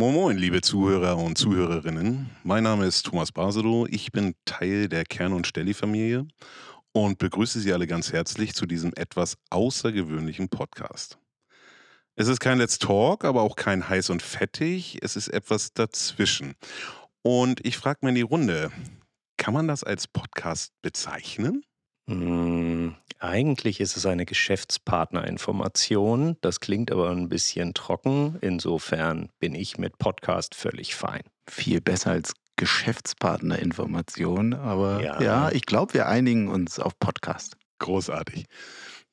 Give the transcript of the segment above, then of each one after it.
Moin Moin, liebe Zuhörer und Zuhörerinnen. Mein Name ist Thomas Basedow. Ich bin Teil der Kern- und Stelli-Familie und begrüße Sie alle ganz herzlich zu diesem etwas außergewöhnlichen Podcast. Es ist kein Let's Talk, aber auch kein heiß und fettig. Es ist etwas dazwischen. Und ich frage mal in die Runde, kann man das als Podcast bezeichnen? Hm, eigentlich ist es eine Geschäftspartnerinformation. Das klingt aber ein bisschen trocken. Insofern bin ich mit Podcast völlig fein. Viel besser als Geschäftspartnerinformation. Aber Ja. ja, ich glaube, wir einigen uns auf Podcast. Großartig.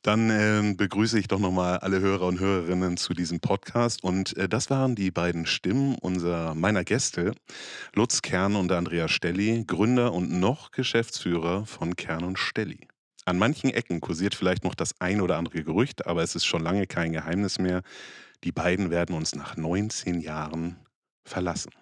Dann ähm, begrüße ich doch nochmal alle Hörer und Hörerinnen zu diesem Podcast. Und äh, das waren die beiden Stimmen unserer, meiner Gäste, Lutz Kern und Andrea Stelli, Gründer und noch Geschäftsführer von Kern und Stelli. An manchen Ecken kursiert vielleicht noch das ein oder andere Gerücht, aber es ist schon lange kein Geheimnis mehr. Die beiden werden uns nach 19 Jahren verlassen.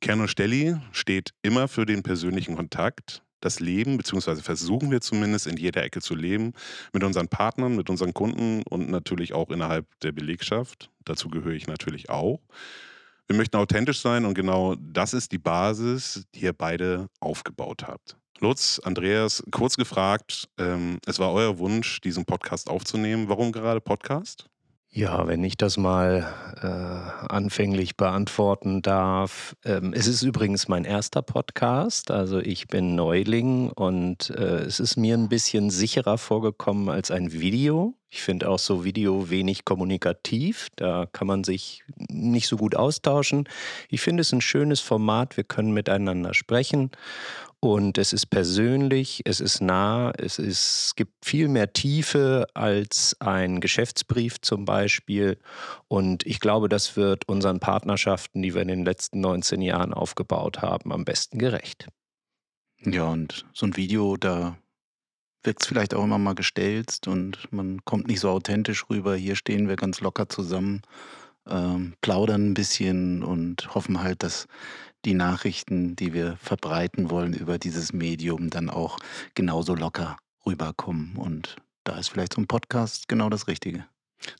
Kern und Stelli steht immer für den persönlichen Kontakt, das Leben, beziehungsweise versuchen wir zumindest in jeder Ecke zu leben, mit unseren Partnern, mit unseren Kunden und natürlich auch innerhalb der Belegschaft. Dazu gehöre ich natürlich auch. Wir möchten authentisch sein und genau das ist die Basis, die ihr beide aufgebaut habt. Lutz, Andreas, kurz gefragt, ähm, es war euer Wunsch, diesen Podcast aufzunehmen. Warum gerade Podcast? Ja, wenn ich das mal äh, anfänglich beantworten darf. Ähm, es ist übrigens mein erster Podcast, also ich bin Neuling und äh, es ist mir ein bisschen sicherer vorgekommen als ein Video. Ich finde auch so Video wenig kommunikativ, da kann man sich nicht so gut austauschen. Ich finde es ein schönes Format, wir können miteinander sprechen und es ist persönlich, es ist nah, es, ist, es gibt viel mehr Tiefe als ein Geschäftsbrief zum Beispiel. Und ich glaube, das wird unseren Partnerschaften, die wir in den letzten 19 Jahren aufgebaut haben, am besten gerecht. Ja, und so ein Video, da wirkt es vielleicht auch immer mal gestelzt und man kommt nicht so authentisch rüber. Hier stehen wir ganz locker zusammen, ähm, plaudern ein bisschen und hoffen halt, dass die Nachrichten, die wir verbreiten wollen über dieses Medium, dann auch genauso locker rüberkommen. Und da ist vielleicht so ein Podcast genau das Richtige.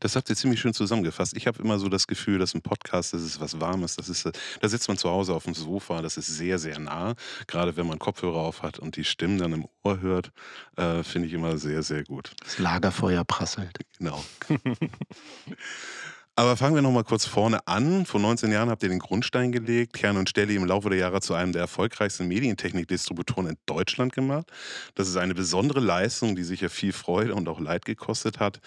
Das habt ihr ziemlich schön zusammengefasst. Ich habe immer so das Gefühl, dass ein Podcast, das ist was Warmes, das ist, da sitzt man zu Hause auf dem Sofa, das ist sehr, sehr nah. Gerade wenn man Kopfhörer auf hat und die Stimmen dann im Ohr hört, äh, finde ich immer sehr, sehr gut. Das Lagerfeuer prasselt. Genau. Aber fangen wir noch mal kurz vorne an. Vor 19 Jahren habt ihr den Grundstein gelegt, Kern und Stelli im Laufe der Jahre zu einem der erfolgreichsten Medientechnik-Distributoren in Deutschland gemacht. Das ist eine besondere Leistung, die sicher viel Freude und auch Leid gekostet hat.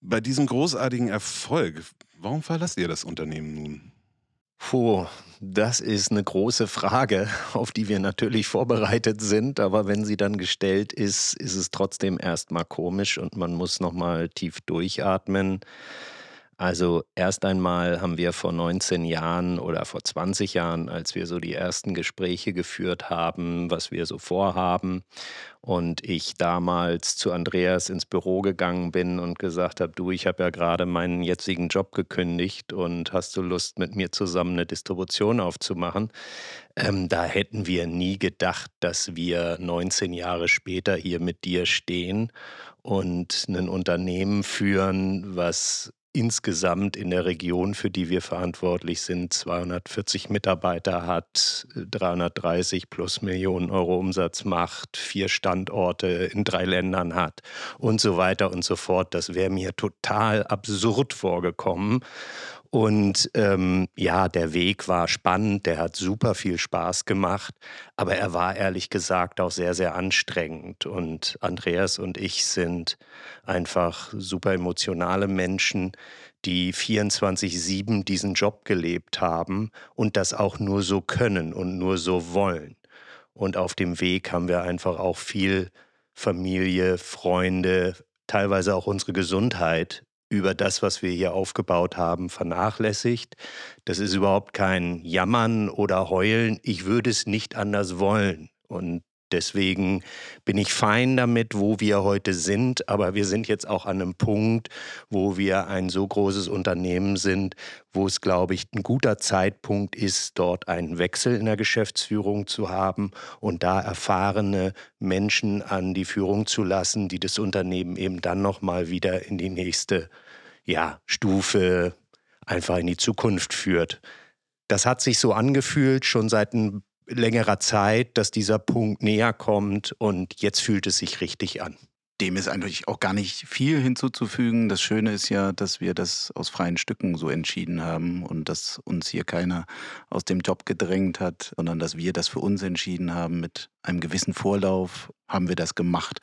Bei diesem großartigen Erfolg, warum verlasst ihr das Unternehmen nun? Puh, das ist eine große Frage, auf die wir natürlich vorbereitet sind, aber wenn sie dann gestellt ist, ist es trotzdem erstmal komisch und man muss nochmal tief durchatmen. Also erst einmal haben wir vor 19 Jahren oder vor 20 Jahren, als wir so die ersten Gespräche geführt haben, was wir so vorhaben, und ich damals zu Andreas ins Büro gegangen bin und gesagt habe, du, ich habe ja gerade meinen jetzigen Job gekündigt und hast du Lust, mit mir zusammen eine Distribution aufzumachen? Ähm, da hätten wir nie gedacht, dass wir 19 Jahre später hier mit dir stehen und ein Unternehmen führen, was insgesamt in der Region, für die wir verantwortlich sind, 240 Mitarbeiter hat, 330 plus Millionen Euro Umsatz macht, vier Standorte in drei Ländern hat und so weiter und so fort. Das wäre mir total absurd vorgekommen. Und ähm, ja, der Weg war spannend, der hat super viel Spaß gemacht, aber er war ehrlich gesagt auch sehr, sehr anstrengend. Und Andreas und ich sind einfach super emotionale Menschen, die 24-7 diesen Job gelebt haben und das auch nur so können und nur so wollen. Und auf dem Weg haben wir einfach auch viel Familie, Freunde, teilweise auch unsere Gesundheit über das, was wir hier aufgebaut haben, vernachlässigt. Das ist überhaupt kein Jammern oder Heulen. Ich würde es nicht anders wollen. Und deswegen bin ich fein damit, wo wir heute sind. Aber wir sind jetzt auch an einem Punkt, wo wir ein so großes Unternehmen sind, wo es, glaube ich, ein guter Zeitpunkt ist, dort einen Wechsel in der Geschäftsführung zu haben und da erfahrene Menschen an die Führung zu lassen, die das Unternehmen eben dann nochmal wieder in die nächste ja, Stufe einfach in die Zukunft führt. Das hat sich so angefühlt, schon seit längerer Zeit, dass dieser Punkt näher kommt und jetzt fühlt es sich richtig an. Dem ist eigentlich auch gar nicht viel hinzuzufügen. Das Schöne ist ja, dass wir das aus freien Stücken so entschieden haben und dass uns hier keiner aus dem Job gedrängt hat, sondern dass wir das für uns entschieden haben. Mit einem gewissen Vorlauf haben wir das gemacht.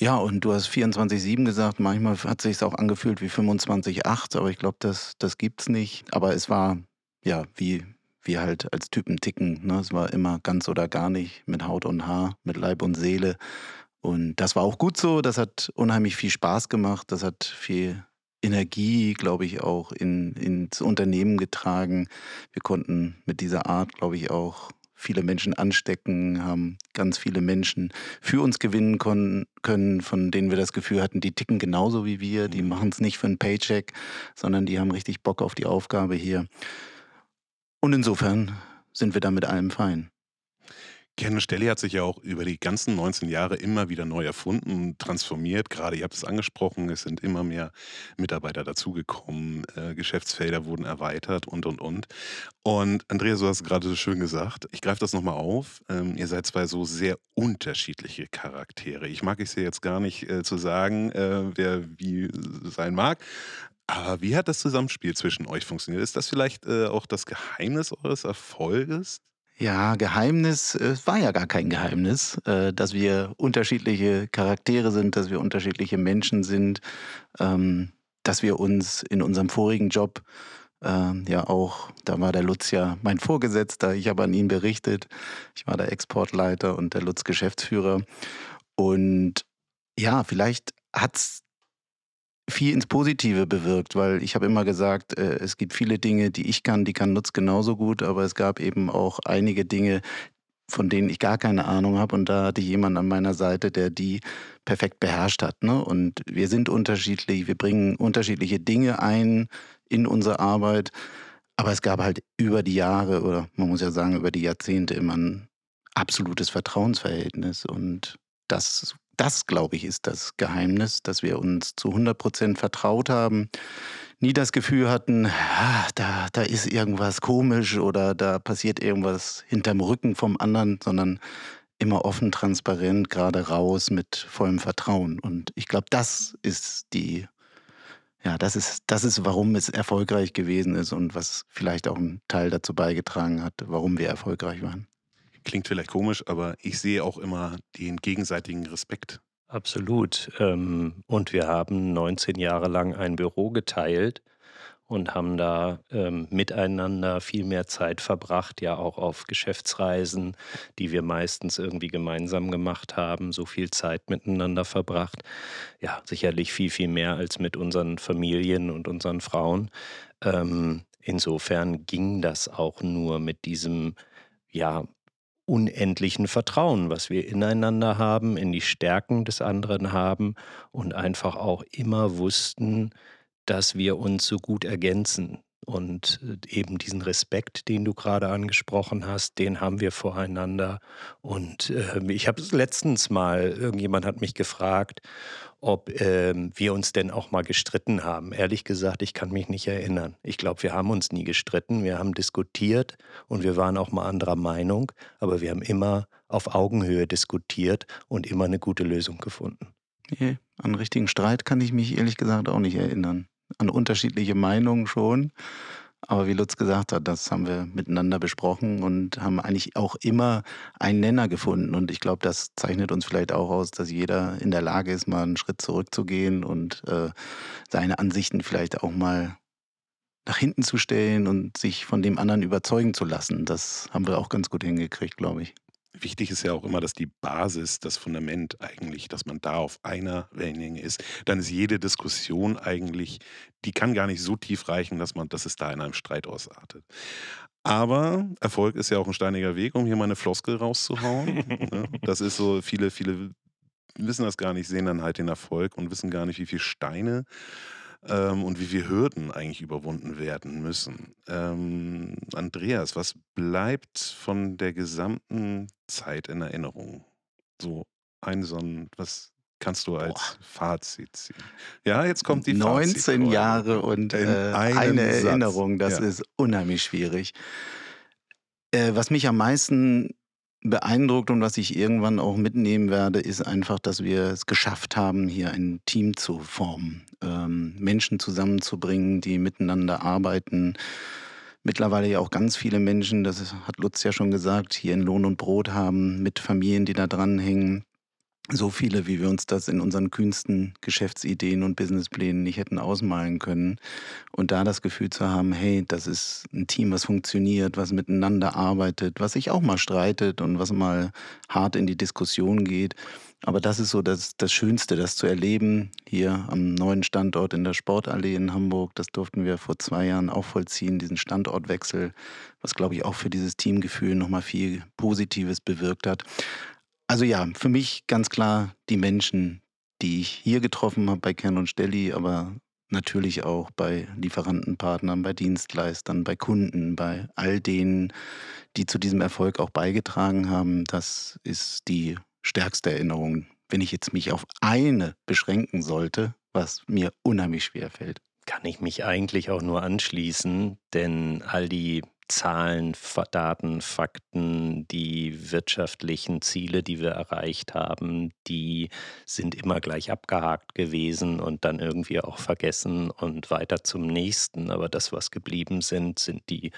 Ja, und du hast 24-7 gesagt, manchmal hat sich auch angefühlt wie 25-8, aber ich glaube, das, das es nicht. Aber es war, ja, wie wir halt als Typen ticken. Ne? Es war immer ganz oder gar nicht, mit Haut und Haar, mit Leib und Seele. Und das war auch gut so. Das hat unheimlich viel Spaß gemacht. Das hat viel Energie, glaube ich, auch in, ins Unternehmen getragen. Wir konnten mit dieser Art, glaube ich, auch viele Menschen anstecken, haben ganz viele Menschen für uns gewinnen können, von denen wir das Gefühl hatten, die ticken genauso wie wir, die mhm. machen es nicht für einen Paycheck, sondern die haben richtig Bock auf die Aufgabe hier. Und insofern sind wir da mit allem fein. Ken Stelli hat sich ja auch über die ganzen 19 Jahre immer wieder neu erfunden, transformiert. Gerade, ihr habt es angesprochen, es sind immer mehr Mitarbeiter dazugekommen, äh, Geschäftsfelder wurden erweitert und, und, und. Und Andreas, du hast gerade so schön gesagt, ich greife das nochmal auf. Ähm, ihr seid zwei so sehr unterschiedliche Charaktere. Ich mag es ja jetzt gar nicht äh, zu sagen, äh, wer wie sein mag. Aber wie hat das Zusammenspiel zwischen euch funktioniert? Ist das vielleicht äh, auch das Geheimnis eures Erfolges? Ja, Geheimnis, es war ja gar kein Geheimnis, äh, dass wir unterschiedliche Charaktere sind, dass wir unterschiedliche Menschen sind, ähm, dass wir uns in unserem vorigen Job ähm, ja auch, da war der Lutz ja mein Vorgesetzter, ich habe an ihn berichtet, ich war der Exportleiter und der Lutz Geschäftsführer. Und ja, vielleicht hat es viel ins Positive bewirkt, weil ich habe immer gesagt, äh, es gibt viele Dinge, die ich kann, die kann Nutz genauso gut, aber es gab eben auch einige Dinge, von denen ich gar keine Ahnung habe und da hatte ich jemanden an meiner Seite, der die perfekt beherrscht hat. Ne? Und wir sind unterschiedlich, wir bringen unterschiedliche Dinge ein in unsere Arbeit, aber es gab halt über die Jahre oder man muss ja sagen über die Jahrzehnte immer ein absolutes Vertrauensverhältnis und das das, glaube ich, ist das Geheimnis, dass wir uns zu 100 Prozent vertraut haben, nie das Gefühl hatten, ah, da, da ist irgendwas komisch oder da passiert irgendwas hinterm Rücken vom anderen, sondern immer offen, transparent, gerade raus mit vollem Vertrauen. Und ich glaube, das ist die, ja, das ist, das ist, warum es erfolgreich gewesen ist und was vielleicht auch ein Teil dazu beigetragen hat, warum wir erfolgreich waren. Klingt vielleicht komisch, aber ich sehe auch immer den gegenseitigen Respekt. Absolut. Ähm, und wir haben 19 Jahre lang ein Büro geteilt und haben da ähm, miteinander viel mehr Zeit verbracht, ja auch auf Geschäftsreisen, die wir meistens irgendwie gemeinsam gemacht haben, so viel Zeit miteinander verbracht. Ja, sicherlich viel, viel mehr als mit unseren Familien und unseren Frauen. Ähm, insofern ging das auch nur mit diesem, ja, unendlichen Vertrauen, was wir ineinander haben, in die Stärken des anderen haben und einfach auch immer wussten, dass wir uns so gut ergänzen. Und äh, eben diesen Respekt, den du gerade angesprochen hast, den haben wir voreinander. Und äh, ich habe es letztens mal, irgendjemand hat mich gefragt, ob ähm, wir uns denn auch mal gestritten haben. Ehrlich gesagt, ich kann mich nicht erinnern. Ich glaube, wir haben uns nie gestritten. Wir haben diskutiert und wir waren auch mal anderer Meinung, aber wir haben immer auf Augenhöhe diskutiert und immer eine gute Lösung gefunden. Nee, an richtigen Streit kann ich mich ehrlich gesagt auch nicht erinnern. An unterschiedliche Meinungen schon. Aber wie Lutz gesagt hat, das haben wir miteinander besprochen und haben eigentlich auch immer einen Nenner gefunden. Und ich glaube, das zeichnet uns vielleicht auch aus, dass jeder in der Lage ist, mal einen Schritt zurückzugehen und äh, seine Ansichten vielleicht auch mal nach hinten zu stellen und sich von dem anderen überzeugen zu lassen. Das haben wir auch ganz gut hingekriegt, glaube ich. Wichtig ist ja auch immer, dass die Basis, das Fundament eigentlich, dass man da auf einer Wellenlänge ist. Dann ist jede Diskussion eigentlich, die kann gar nicht so tief reichen, dass man, dass es da in einem Streit ausartet. Aber Erfolg ist ja auch ein steiniger Weg, um hier mal eine Floskel rauszuhauen. Ne? das ist so, viele, viele wissen das gar nicht, sehen dann halt den Erfolg und wissen gar nicht, wie viele Steine ähm, und wie viele Hürden eigentlich überwunden werden müssen. Ähm, Andreas, was bleibt von der gesamten Zeit in Erinnerung? So ein so ein, was kannst du als Boah. Fazit ziehen? Ja, jetzt kommt die 19 Fazit Jahre und äh, eine. Erinnerung, das ja. ist unheimlich schwierig. Äh, was mich am meisten beeindruckt und was ich irgendwann auch mitnehmen werde, ist einfach, dass wir es geschafft haben, hier ein Team zu formen, ähm, Menschen zusammenzubringen, die miteinander arbeiten. Mittlerweile ja auch ganz viele Menschen, das hat Lutz ja schon gesagt, hier in Lohn und Brot haben, mit Familien, die da dranhängen, so viele, wie wir uns das in unseren kühnsten Geschäftsideen und Businessplänen nicht hätten ausmalen können. Und da das Gefühl zu haben, hey, das ist ein Team, was funktioniert, was miteinander arbeitet, was sich auch mal streitet und was mal hart in die Diskussion geht. Aber das ist so das, das Schönste, das zu erleben hier am neuen Standort in der Sportallee in Hamburg. Das durften wir vor zwei Jahren auch vollziehen, diesen Standortwechsel, was, glaube ich, auch für dieses Teamgefühl nochmal viel Positives bewirkt hat. Also ja, für mich ganz klar die Menschen, die ich hier getroffen habe bei Kern und Stelli, aber natürlich auch bei Lieferantenpartnern, bei Dienstleistern, bei Kunden, bei all denen, die zu diesem Erfolg auch beigetragen haben. Das ist die stärkste Erinnerung, wenn ich jetzt mich auf eine beschränken sollte, was mir unheimlich schwer fällt. Kann ich mich eigentlich auch nur anschließen, denn all die Zahlen, Daten, Fakten, die wirtschaftlichen Ziele, die wir erreicht haben, die sind immer gleich abgehakt gewesen und dann irgendwie auch vergessen und weiter zum nächsten. Aber das, was geblieben sind, sind die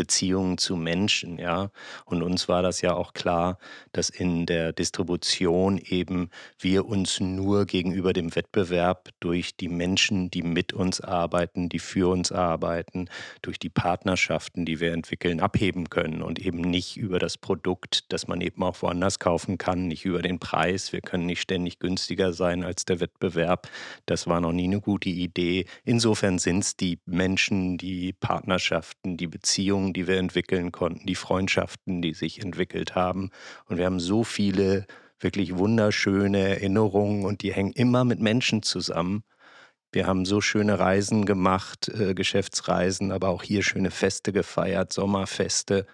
Beziehungen zu Menschen, ja. Und uns war das ja auch klar, dass in der Distribution eben wir uns nur gegenüber dem Wettbewerb durch die Menschen, die mit uns arbeiten, die für uns arbeiten, durch die Partnerschaften, die wir entwickeln, abheben können und eben nicht über das Produkt, das man eben auch woanders kaufen kann, nicht über den Preis. Wir können nicht ständig günstiger sein als der Wettbewerb. Das war noch nie eine gute Idee. Insofern sind es die Menschen, die Partnerschaften, die Beziehungen, Beziehungen, die wir entwickeln konnten, die Freundschaften, die sich entwickelt haben. Und wir haben so viele wirklich wunderschöne Erinnerungen und die hängen immer mit Menschen zusammen. Wir haben so schöne Reisen gemacht, äh, Geschäftsreisen, aber auch hier schöne Feste gefeiert, Sommerfeste,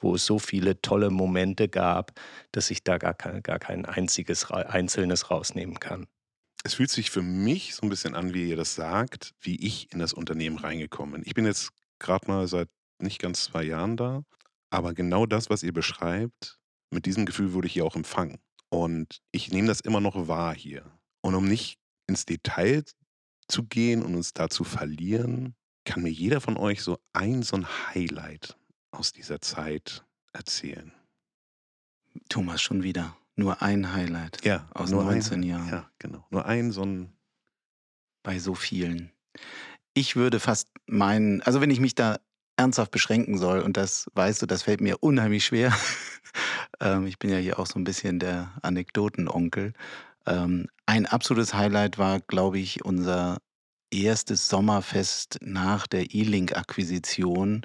wo es so viele tolle Momente gab, dass ich da gar kein, gar kein einziges Einzelnes rausnehmen kann. Es fühlt sich für mich so ein bisschen an, wie ihr das sagt, wie ich in das Unternehmen reingekommen bin. Ich bin jetzt gerade mal seit nicht ganz zwei Jahren da. Aber genau das, was ihr beschreibt, mit diesem Gefühl wurde ich hier auch empfangen. Und ich nehme das immer noch wahr hier. Und um nicht ins Detail zu gehen und uns da zu verlieren, kann mir jeder von euch so ein, so ein Highlight aus dieser Zeit erzählen. Thomas, schon wieder. Nur ein Highlight ja, aus nur 19 ein, Jahren. Ja, genau. Nur ein, so ein. Bei so vielen. Ich würde fast meinen, also wenn ich mich da ernsthaft beschränken soll, und das weißt du, das fällt mir unheimlich schwer. ähm, ich bin ja hier auch so ein bisschen der Anekdotenonkel. Ähm, ein absolutes Highlight war, glaube ich, unser erstes Sommerfest nach der E-Link-Akquisition,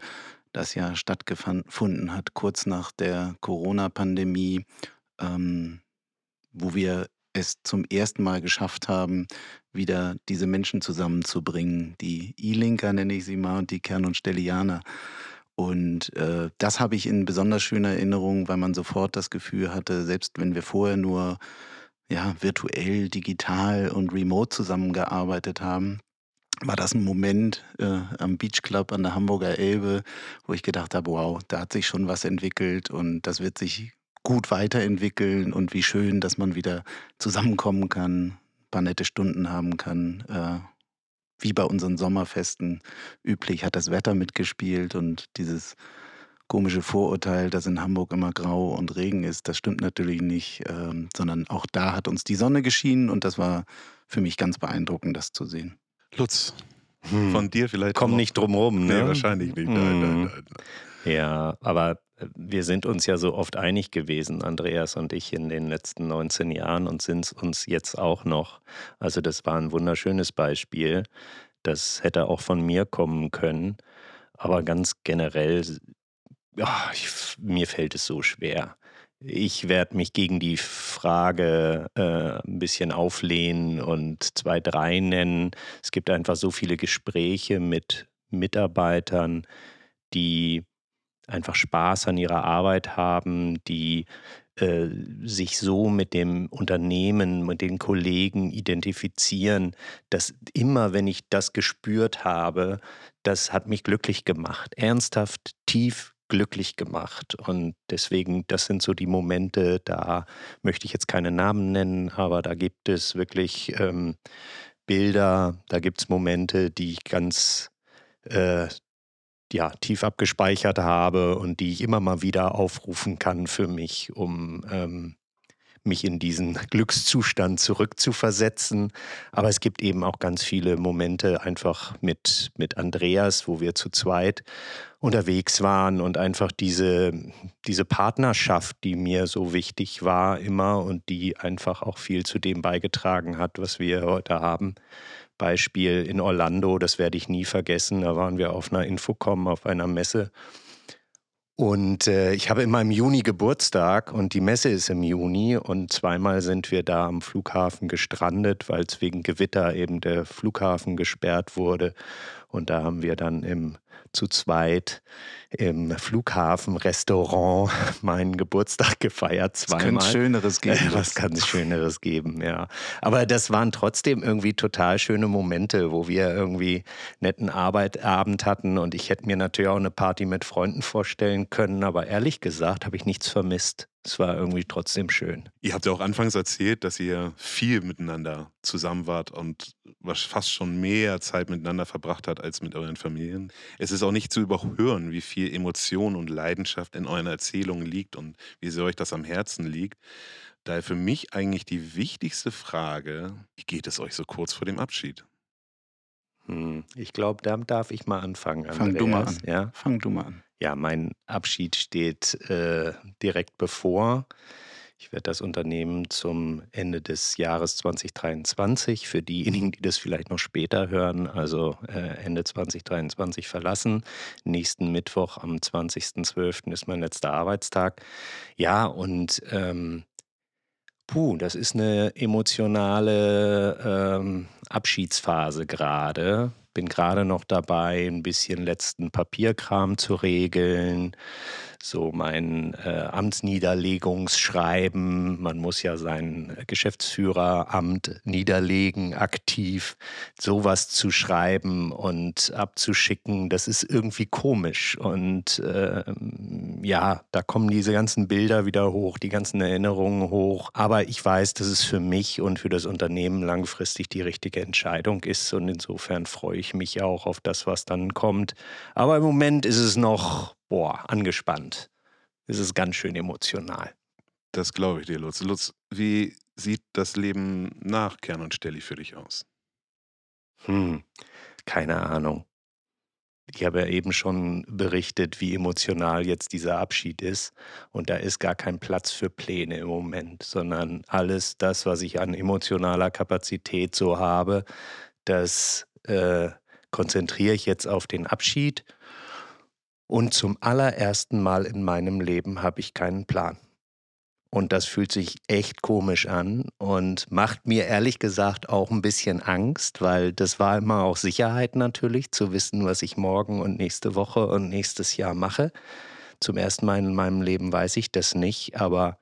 das ja stattgefunden hat, kurz nach der Corona-Pandemie, ähm, wo wir es zum ersten Mal geschafft haben, wieder diese Menschen zusammenzubringen. Die E-Linker nenne ich sie mal und die Kern- und Stellianer. Und äh, das habe ich in besonders schöner Erinnerung, weil man sofort das Gefühl hatte, selbst wenn wir vorher nur ja, virtuell, digital und remote zusammengearbeitet haben, war das ein Moment äh, am Beach Club an der Hamburger Elbe, wo ich gedacht habe, wow, da hat sich schon was entwickelt und das wird sich gut weiterentwickeln und wie schön, dass man wieder zusammenkommen kann, ein paar nette Stunden haben kann. Äh, wie bei unseren Sommerfesten üblich hat das Wetter mitgespielt und dieses komische Vorurteil, dass in Hamburg immer grau und Regen ist, das stimmt natürlich nicht, äh, sondern auch da hat uns die Sonne geschienen und das war für mich ganz beeindruckend, das zu sehen. Lutz, hm. von dir vielleicht. Komm nicht drum rum, ne? Nee, wahrscheinlich nicht. Hm. Nein, nein, nein, ja, aber wir sind uns ja so oft einig gewesen, Andreas und ich, in den letzten 19 Jahren und sind es uns jetzt auch noch. Also das war ein wunderschönes Beispiel. Das hätte auch von mir kommen können. Aber ganz generell, oh, ich, mir fällt es so schwer. Ich werde mich gegen die Frage äh, ein bisschen auflehnen und zwei, drei nennen. Es gibt einfach so viele Gespräche mit Mitarbeitern, die einfach Spaß an ihrer Arbeit haben, die äh, sich so mit dem Unternehmen, mit den Kollegen identifizieren, dass immer, wenn ich das gespürt habe, das hat mich glücklich gemacht. Ernsthaft, tief glücklich gemacht. Und deswegen, das sind so die Momente, da möchte ich jetzt keine Namen nennen, aber da gibt es wirklich ähm, Bilder, da gibt es Momente, die ich ganz äh, ja, tief abgespeichert habe und die ich immer mal wieder aufrufen kann für mich, um ähm, mich in diesen Glückszustand zurückzuversetzen. Aber es gibt eben auch ganz viele Momente einfach mit, mit Andreas, wo wir zu zweit unterwegs waren und einfach diese, diese Partnerschaft, die mir so wichtig war immer und die einfach auch viel zu dem beigetragen hat, was wir heute haben. Beispiel in Orlando, das werde ich nie vergessen. Da waren wir auf einer Infocom, auf einer Messe und äh, ich habe immer im Juni Geburtstag und die Messe ist im Juni und zweimal sind wir da am Flughafen gestrandet, weil es wegen Gewitter eben der Flughafen gesperrt wurde. Und da haben wir dann im, zu zweit im Flughafenrestaurant meinen Geburtstag gefeiert. Zweimal. Was kann Schöneres geben? Was kann es Schöneres geben, ja. Aber das waren trotzdem irgendwie total schöne Momente, wo wir irgendwie netten Arbeitabend hatten und ich hätte mir natürlich auch eine Party mit Freunden vorstellen können, aber ehrlich gesagt habe ich nichts vermisst es war irgendwie trotzdem schön. Ihr habt ja auch anfangs erzählt, dass ihr viel miteinander zusammen wart und fast schon mehr Zeit miteinander verbracht habt als mit euren Familien. Es ist auch nicht zu überhören, wie viel Emotion und Leidenschaft in euren Erzählungen liegt und wie sehr euch das am Herzen liegt. Daher für mich eigentlich die wichtigste Frage, wie geht es euch so kurz vor dem Abschied? Hm, ich glaube, da darf ich mal anfangen. Andreas. Fang du mal an. Ja? Fang du mal an. Ja, mein Abschied steht äh, direkt bevor. Ich werde das Unternehmen zum Ende des Jahres 2023 für diejenigen, die das vielleicht noch später hören, also äh, Ende 2023 verlassen. Nächsten Mittwoch am 20.12. ist mein letzter Arbeitstag. Ja, und ähm, puh, das ist eine emotionale ähm, Abschiedsphase gerade bin gerade noch dabei, ein bisschen letzten Papierkram zu regeln, so mein äh, Amtsniederlegungsschreiben. Man muss ja sein Geschäftsführeramt niederlegen, aktiv. Sowas zu schreiben und abzuschicken, das ist irgendwie komisch. Und äh, ja, da kommen diese ganzen Bilder wieder hoch, die ganzen Erinnerungen hoch. Aber ich weiß, dass es für mich und für das Unternehmen langfristig die richtige Entscheidung ist. Und insofern freue ich mich auch auf das, was dann kommt. Aber im Moment ist es noch boah, angespannt. Es ist ganz schön emotional. Das glaube ich dir, Lutz. Lutz, wie sieht das Leben nach Kern und Stelli für dich aus? Hm, keine Ahnung. Ich habe ja eben schon berichtet, wie emotional jetzt dieser Abschied ist. Und da ist gar kein Platz für Pläne im Moment, sondern alles das, was ich an emotionaler Kapazität so habe, das äh, konzentriere ich jetzt auf den Abschied und zum allerersten Mal in meinem Leben habe ich keinen Plan. Und das fühlt sich echt komisch an und macht mir ehrlich gesagt auch ein bisschen Angst, weil das war immer auch Sicherheit natürlich, zu wissen, was ich morgen und nächste Woche und nächstes Jahr mache. Zum ersten Mal in meinem Leben weiß ich das nicht, aber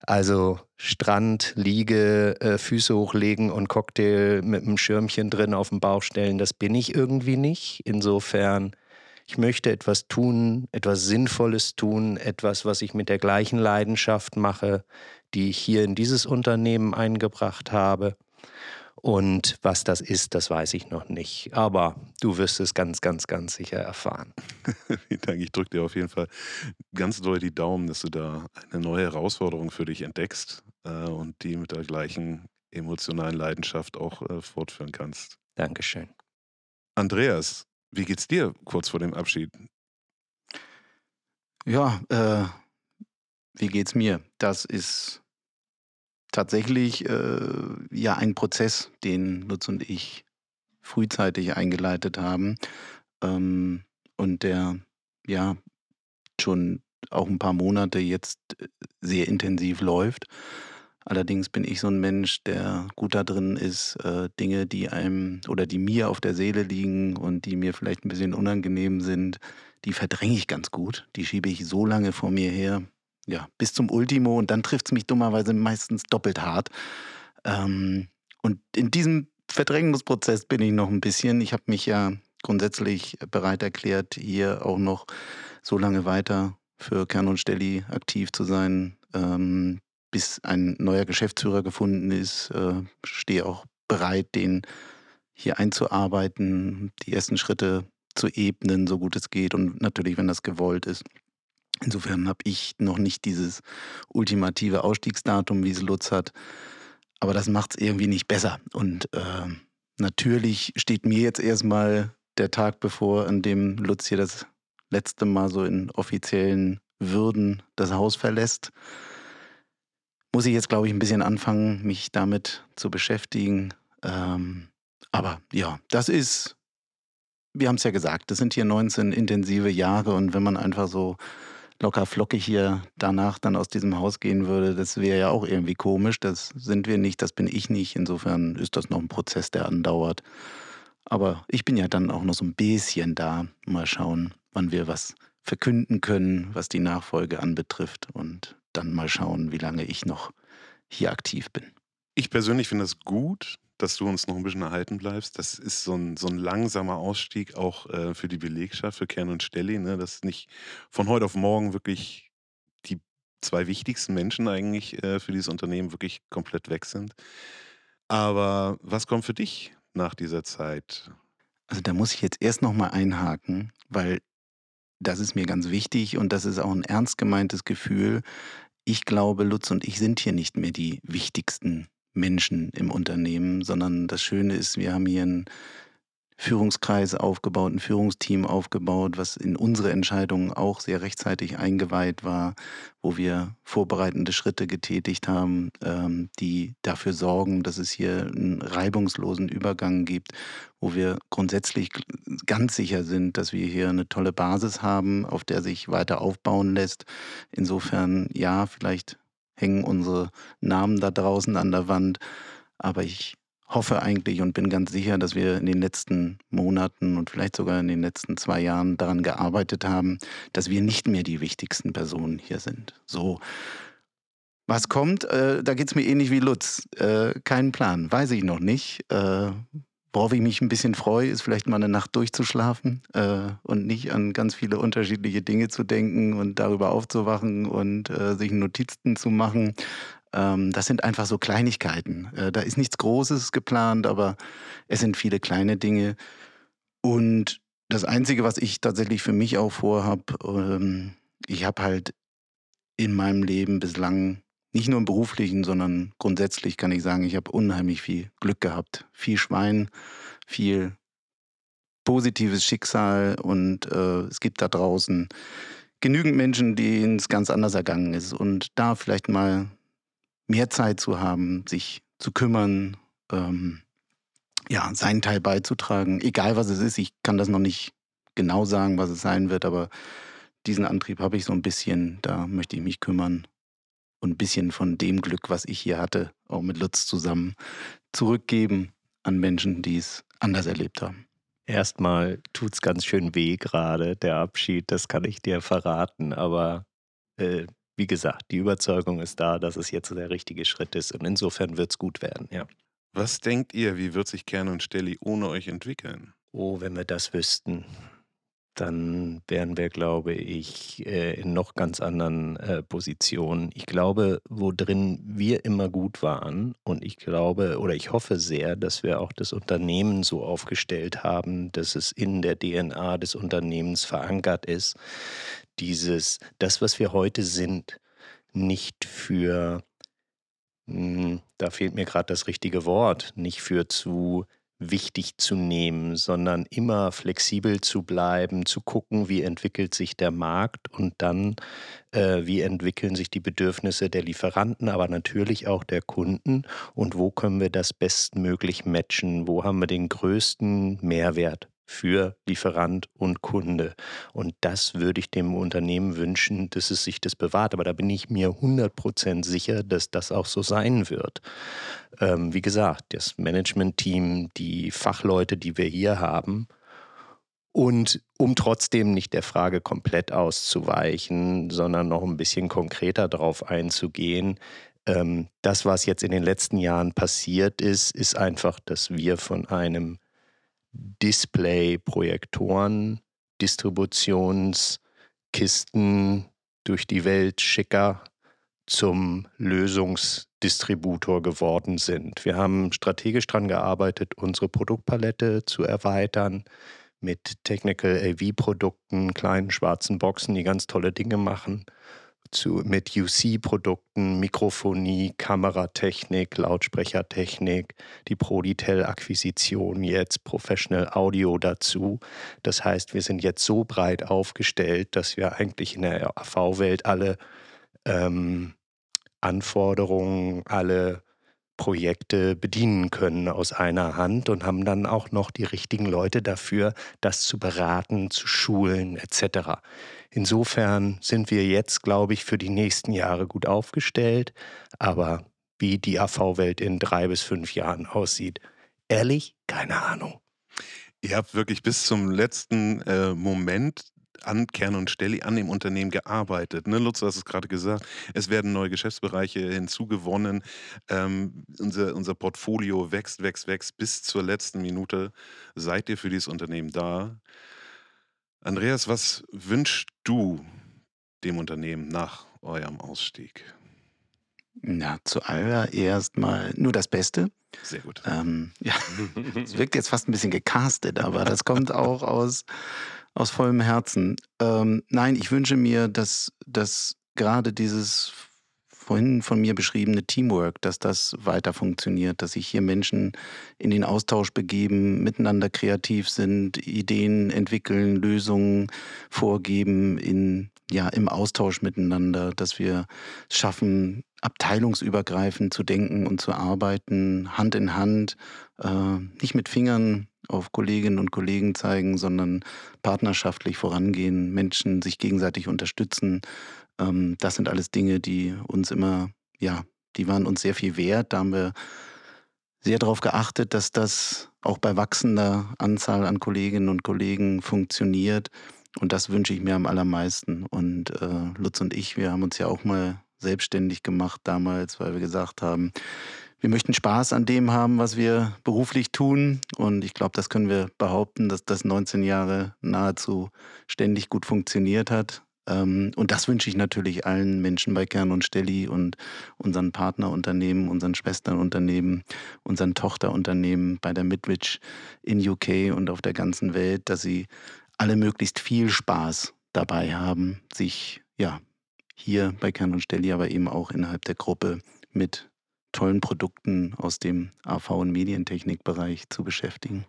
also Strand, Liege, äh, Füße hochlegen und Cocktail mit einem Schirmchen drin auf den Bauch stellen, das bin ich irgendwie nicht. Insofern ich möchte etwas tun, etwas Sinnvolles tun, etwas, was ich mit der gleichen Leidenschaft mache, die ich hier in dieses Unternehmen eingebracht habe. Und was das ist, das weiß ich noch nicht. Aber du wirst es ganz, ganz, ganz sicher erfahren. Vielen Dank. Ich drücke dir auf jeden Fall ganz doll die Daumen, dass du da eine neue Herausforderung für dich entdeckst äh, und die mit der gleichen emotionalen Leidenschaft auch äh, fortführen kannst. Dankeschön. Andreas, wie geht's dir kurz vor dem Abschied? Ja, äh, wie geht's mir? Das ist tatsächlich äh, ja ein Prozess, den Lutz und ich frühzeitig eingeleitet haben ähm, und der ja schon auch ein paar Monate jetzt äh, sehr intensiv läuft. Allerdings bin ich so ein Mensch, der gut da drin ist, äh, Dinge, die einem oder die mir auf der Seele liegen und die mir vielleicht ein bisschen unangenehm sind, die verdränge ich ganz gut. Die schiebe ich so lange vor mir her, ja, bis zum Ultimo und dann trifft es mich dummerweise meistens doppelt hart. Ähm, und in diesem Verdrängungsprozess bin ich noch ein bisschen. Ich habe mich ja grundsätzlich bereit erklärt, hier auch noch so lange weiter für Kern und Stelli aktiv zu sein, ähm, bis ein neuer Geschäftsführer gefunden ist. Äh, stehe auch bereit, den hier einzuarbeiten, die ersten Schritte zu ebnen, so gut es geht und natürlich, wenn das gewollt ist. Insofern habe ich noch nicht dieses ultimative Ausstiegsdatum, wie es Lutz hat. Aber das macht es irgendwie nicht besser. Und äh, natürlich steht mir jetzt erstmal der Tag bevor, an dem Lutz hier das letzte Mal so in offiziellen Würden das Haus verlässt. Muss ich jetzt, glaube ich, ein bisschen anfangen, mich damit zu beschäftigen. Ähm, aber ja, das ist, wir haben es ja gesagt, das sind hier 19 intensive Jahre und wenn man einfach so locker flockig hier danach dann aus diesem Haus gehen würde, das wäre ja auch irgendwie komisch. Das sind wir nicht, das bin ich nicht. Insofern ist das noch ein Prozess, der andauert. Aber ich bin ja dann auch noch so ein bisschen da. Mal schauen, wann wir was verkünden können, was die Nachfolge anbetrifft. Und dann mal schauen, wie lange ich noch hier aktiv bin. Ich persönlich finde es gut, dass du uns noch ein bisschen erhalten bleibst. Das ist so ein, so ein langsamer Ausstieg auch äh, für die Belegschaft, für Kern und Stelli, ne? dass nicht von heute auf morgen wirklich die zwei wichtigsten Menschen eigentlich äh, für dieses Unternehmen wirklich komplett weg sind. Aber was kommt für dich nach dieser Zeit? Also da muss ich jetzt erst noch mal einhaken, weil das ist mir ganz wichtig und das ist auch ein ernst gemeintes Gefühl. Ich glaube, Lutz und ich sind hier nicht mehr die wichtigsten Menschen im Unternehmen, sondern das Schöne ist, wir haben hier ein Führungskreis aufgebaut, ein Führungsteam aufgebaut, was in unsere Entscheidungen auch sehr rechtzeitig eingeweiht war, wo wir vorbereitende Schritte getätigt haben, ähm, die dafür sorgen, dass es hier einen reibungslosen Übergang gibt, wo wir grundsätzlich ganz sicher sind, dass wir hier eine tolle Basis haben, auf der sich weiter aufbauen lässt. Insofern, ja, vielleicht hängen unsere Namen da draußen an der Wand, aber ich hoffe eigentlich und bin ganz sicher, dass wir in den letzten Monaten und vielleicht sogar in den letzten zwei Jahren daran gearbeitet haben, dass wir nicht mehr die wichtigsten Personen hier sind. So. Was kommt, äh, da geht es mir ähnlich wie Lutz. Äh, keinen Plan, weiß ich noch nicht. Äh, worauf ich mich ein bisschen freue, ist vielleicht mal eine Nacht durchzuschlafen äh, und nicht an ganz viele unterschiedliche Dinge zu denken und darüber aufzuwachen und äh, sich Notizen zu machen, das sind einfach so Kleinigkeiten. Äh, da ist nichts Großes geplant, aber es sind viele kleine Dinge. Und das Einzige, was ich tatsächlich für mich auch vorhabe, ähm, ich habe halt in meinem Leben bislang nicht nur im beruflichen, sondern grundsätzlich kann ich sagen, ich habe unheimlich viel Glück gehabt. Viel Schwein, viel positives Schicksal und äh, es gibt da draußen genügend Menschen, denen es ganz anders ergangen ist. Und da vielleicht mal mehr Zeit zu haben, sich zu kümmern, ähm, ja, seinen Teil beizutragen, egal was es ist. Ich kann das noch nicht genau sagen, was es sein wird, aber diesen Antrieb habe ich so ein bisschen, da möchte ich mich kümmern und ein bisschen von dem Glück, was ich hier hatte, auch mit Lutz zusammen, zurückgeben an Menschen, die es anders erlebt haben. Erstmal tut es ganz schön weh gerade, der Abschied, das kann ich dir verraten, aber äh, wie gesagt, die Überzeugung ist da, dass es jetzt der richtige Schritt ist und insofern wird es gut werden, ja. Was denkt ihr, wie wird sich Kern und Stelli ohne euch entwickeln? Oh, wenn wir das wüssten, dann wären wir, glaube ich, äh, in noch ganz anderen äh, Positionen. Ich glaube, wo drin wir immer gut waren und ich glaube oder ich hoffe sehr, dass wir auch das Unternehmen so aufgestellt haben, dass es in der DNA des Unternehmens verankert ist, dieses, das, was wir heute sind, nicht für, hm, da fehlt mir gerade das richtige Wort, nicht für zu wichtig zu nehmen, sondern immer flexibel zu bleiben, zu gucken, wie entwickelt sich der Markt und dann, äh, wie entwickeln sich die Bedürfnisse der Lieferanten, aber natürlich auch der Kunden und wo können wir das bestmöglich matchen, wo haben wir den größten Mehrwert für Lieferant und Kunde. Und das würde ich dem Unternehmen wünschen, dass es sich das bewahrt. Aber da bin ich mir 100% sicher, dass das auch so sein wird. Ähm, wie gesagt, das Management-Team, die Fachleute, die wir hier haben Und um trotzdem nicht der Frage komplett auszuweichen, sondern noch ein bisschen konkreter darauf einzugehen, ähm, das, was jetzt in den letzten Jahren passiert ist, ist einfach, dass wir von einem Display, Projektoren, Distributionskisten durch die Welt schicker zum Lösungsdistributor geworden sind. Wir haben strategisch daran gearbeitet, unsere Produktpalette zu erweitern mit Technical AV-Produkten, kleinen schwarzen Boxen, die ganz tolle Dinge machen zu, mit UC-Produkten, Mikrofonie, Kameratechnik, Lautsprechertechnik, die Proditel-Akquisition jetzt, Professional Audio dazu. Das heißt, wir sind jetzt so breit aufgestellt, dass wir eigentlich in der AV-Welt alle ähm, Anforderungen, alle Projekte bedienen können aus einer Hand und haben dann auch noch die richtigen Leute dafür, das zu beraten, zu schulen etc. Insofern sind wir jetzt, glaube ich, für die nächsten Jahre gut aufgestellt. Aber wie die AV-Welt in drei bis fünf Jahren aussieht, ehrlich, keine Ahnung. Ihr habt wirklich bis zum letzten äh, Moment an Kern und Stelli, an dem Unternehmen gearbeitet. Ne, Lutz, du hast es gerade gesagt, es werden neue Geschäftsbereiche hinzugewonnen. Ähm, unser, unser Portfolio wächst, wächst, wächst bis zur letzten Minute. Seid ihr für dieses Unternehmen da? Andreas, was wünschst du dem Unternehmen nach eurem Ausstieg? Na, zuallererst mal nur das Beste. Sehr gut. Ähm, ja, es wirkt jetzt fast ein bisschen gecastet, aber das kommt auch aus, aus vollem Herzen. Ähm, nein, ich wünsche mir, dass, dass gerade dieses vorhin von mir beschriebene Teamwork, dass das weiter funktioniert, dass sich hier Menschen in den Austausch begeben, miteinander kreativ sind, Ideen entwickeln, Lösungen vorgeben in ja im Austausch miteinander, dass wir es schaffen, abteilungsübergreifend zu denken und zu arbeiten, Hand in Hand, äh, nicht mit Fingern auf Kolleginnen und Kollegen zeigen, sondern partnerschaftlich vorangehen, Menschen sich gegenseitig unterstützen. Ähm, das sind alles Dinge, die uns immer, ja, die waren uns sehr viel wert. Da haben wir sehr darauf geachtet, dass das auch bei wachsender Anzahl an Kolleginnen und Kollegen funktioniert. Und das wünsche ich mir am allermeisten. Und äh, Lutz und ich, wir haben uns ja auch mal selbstständig gemacht damals, weil wir gesagt haben, wir möchten Spaß an dem haben, was wir beruflich tun. Und ich glaube, das können wir behaupten, dass das 19 Jahre nahezu ständig gut funktioniert hat. Ähm, und das wünsche ich natürlich allen Menschen bei Kern und Stelli und unseren Partnerunternehmen, unseren Schwesternunternehmen, unseren Tochterunternehmen bei der Midwich in UK und auf der ganzen Welt, dass sie alle möglichst viel Spaß dabei haben, sich ja hier bei Kern und Stelli, aber eben auch innerhalb der Gruppe mit tollen Produkten aus dem AV- und Medientechnikbereich zu beschäftigen.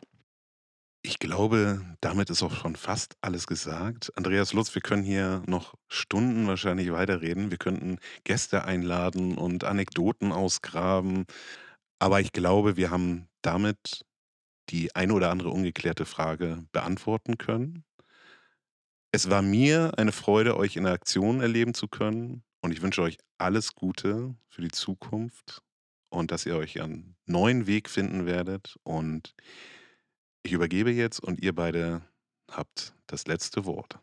Ich glaube, damit ist auch schon fast alles gesagt. Andreas Lutz, wir können hier noch Stunden wahrscheinlich weiterreden. Wir könnten Gäste einladen und Anekdoten ausgraben. Aber ich glaube, wir haben damit die eine oder andere ungeklärte Frage beantworten können. Es war mir eine Freude, euch in der Aktion erleben zu können. Und ich wünsche euch alles Gute für die Zukunft und dass ihr euch einen neuen Weg finden werdet. Und ich übergebe jetzt und ihr beide habt das letzte Wort.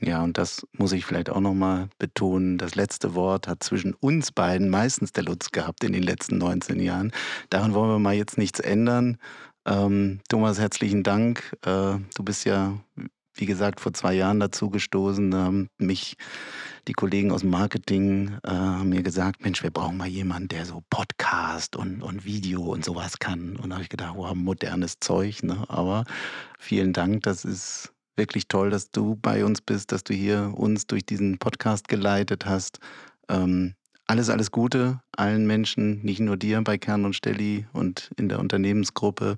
Ja, und das muss ich vielleicht auch nochmal betonen. Das letzte Wort hat zwischen uns beiden meistens der Lutz gehabt in den letzten 19 Jahren. Daran wollen wir mal jetzt nichts ändern. Ähm, Thomas, herzlichen Dank. Äh, du bist ja, wie gesagt, vor zwei Jahren dazu gestoßen. Da haben mich die Kollegen aus dem Marketing äh, haben mir gesagt, Mensch, wir brauchen mal jemanden, der so Podcast und, und Video und sowas kann. Und da habe ich gedacht, wow, modernes Zeug. Ne? Aber vielen Dank, das ist wirklich toll, dass du bei uns bist, dass du hier uns durch diesen Podcast geleitet hast. Ähm, alles, alles Gute allen Menschen, nicht nur dir bei Kern und Stelli und in der Unternehmensgruppe.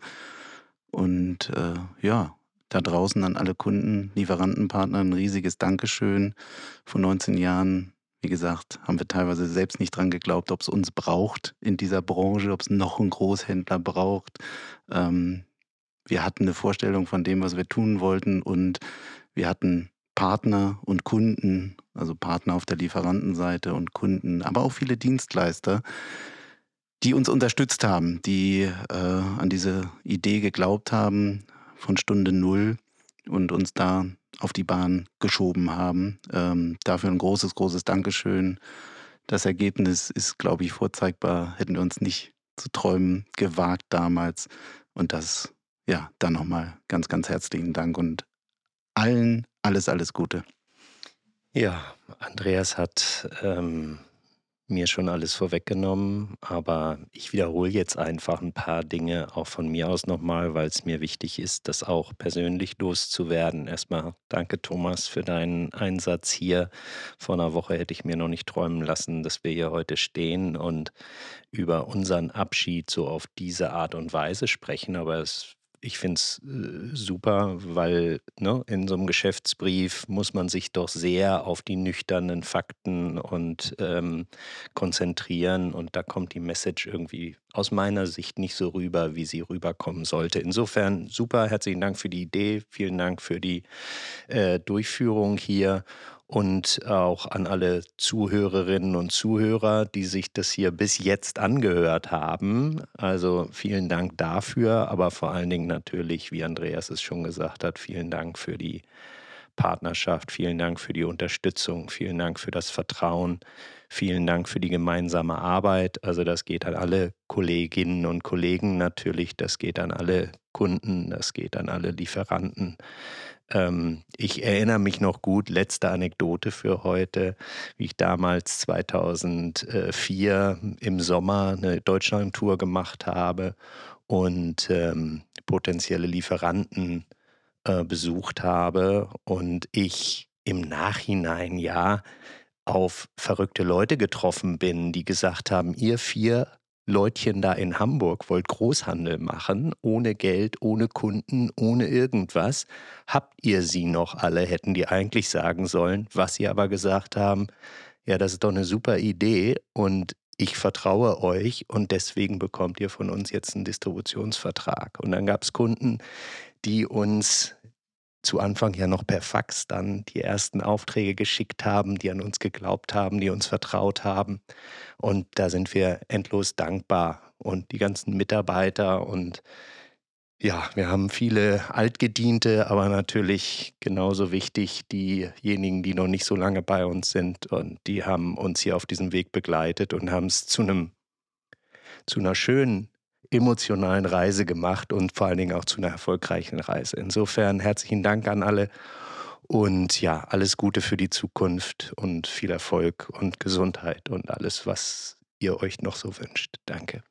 Und äh, ja, da draußen an alle Kunden, Lieferantenpartner ein riesiges Dankeschön. Vor 19 Jahren, wie gesagt, haben wir teilweise selbst nicht dran geglaubt, ob es uns braucht in dieser Branche, ob es noch einen Großhändler braucht. Ähm, wir hatten eine Vorstellung von dem, was wir tun wollten und wir hatten Partner und Kunden, also Partner auf der Lieferantenseite und Kunden, aber auch viele Dienstleister, die uns unterstützt haben, die äh, an diese Idee geglaubt haben, von Stunde Null. und uns da auf die Bahn geschoben haben. Ähm, dafür ein großes, großes Dankeschön. Das Ergebnis ist, glaube ich, vorzeigbar. Hätten wir uns nicht zu träumen gewagt damals. Und das, ja, dann nochmal ganz, ganz herzlichen Dank und allen alles, alles Gute. Ja, Andreas hat ähm, mir schon alles vorweggenommen, aber ich wiederhole jetzt einfach ein paar Dinge auch von mir aus nochmal, weil es mir wichtig ist, das auch persönlich loszuwerden. Erstmal danke Thomas für deinen Einsatz hier. Vor einer Woche hätte ich mir noch nicht träumen lassen, dass wir hier heute stehen und über unseren Abschied so auf diese Art und Weise sprechen, aber es ich finde es äh, super, weil ne, in so einem Geschäftsbrief muss man sich doch sehr auf die nüchternen Fakten und ähm, konzentrieren und da kommt die Message irgendwie aus meiner Sicht nicht so rüber, wie sie rüberkommen sollte. Insofern super, herzlichen Dank für die Idee, vielen Dank für die äh, Durchführung hier und auch an alle Zuhörerinnen und Zuhörer, die sich das hier bis jetzt angehört haben. Also vielen Dank dafür, aber vor allen Dingen natürlich, wie Andreas es schon gesagt hat, vielen Dank für die Partnerschaft, vielen Dank für die Unterstützung, vielen Dank für das Vertrauen, vielen Dank für die gemeinsame Arbeit. Also das geht an alle Kolleginnen und Kollegen natürlich, das geht an alle Kunden, das geht an alle Lieferanten. Ähm, ich erinnere mich noch gut, letzte Anekdote für heute, wie ich damals 2004 im Sommer eine Deutschland-Tour gemacht habe und ähm, potenzielle Lieferanten äh, besucht habe und ich im Nachhinein ja auf verrückte Leute getroffen bin, die gesagt haben, ihr vier Leutchen da in Hamburg wollt Großhandel machen, ohne Geld, ohne Kunden, ohne irgendwas. Habt ihr sie noch alle, hätten die eigentlich sagen sollen, was sie aber gesagt haben, ja, das ist doch eine super Idee und ich vertraue euch und deswegen bekommt ihr von uns jetzt einen Distributionsvertrag. Und dann gab es Kunden, die uns zu Anfang ja noch per Fax dann die ersten Aufträge geschickt haben, die an uns geglaubt haben, die uns vertraut haben. Und da sind wir endlos dankbar. Und die ganzen Mitarbeiter und ja, wir haben viele Altgediente, aber natürlich genauso wichtig diejenigen, die noch nicht so lange bei uns sind. Und die haben uns hier auf diesem Weg begleitet und haben es zu einem zu einer schönen emotionalen Reise gemacht und vor allen Dingen auch zu einer erfolgreichen Reise. Insofern herzlichen Dank an alle und ja, alles Gute für die Zukunft und viel Erfolg und Gesundheit und alles, was ihr euch noch so wünscht. Danke.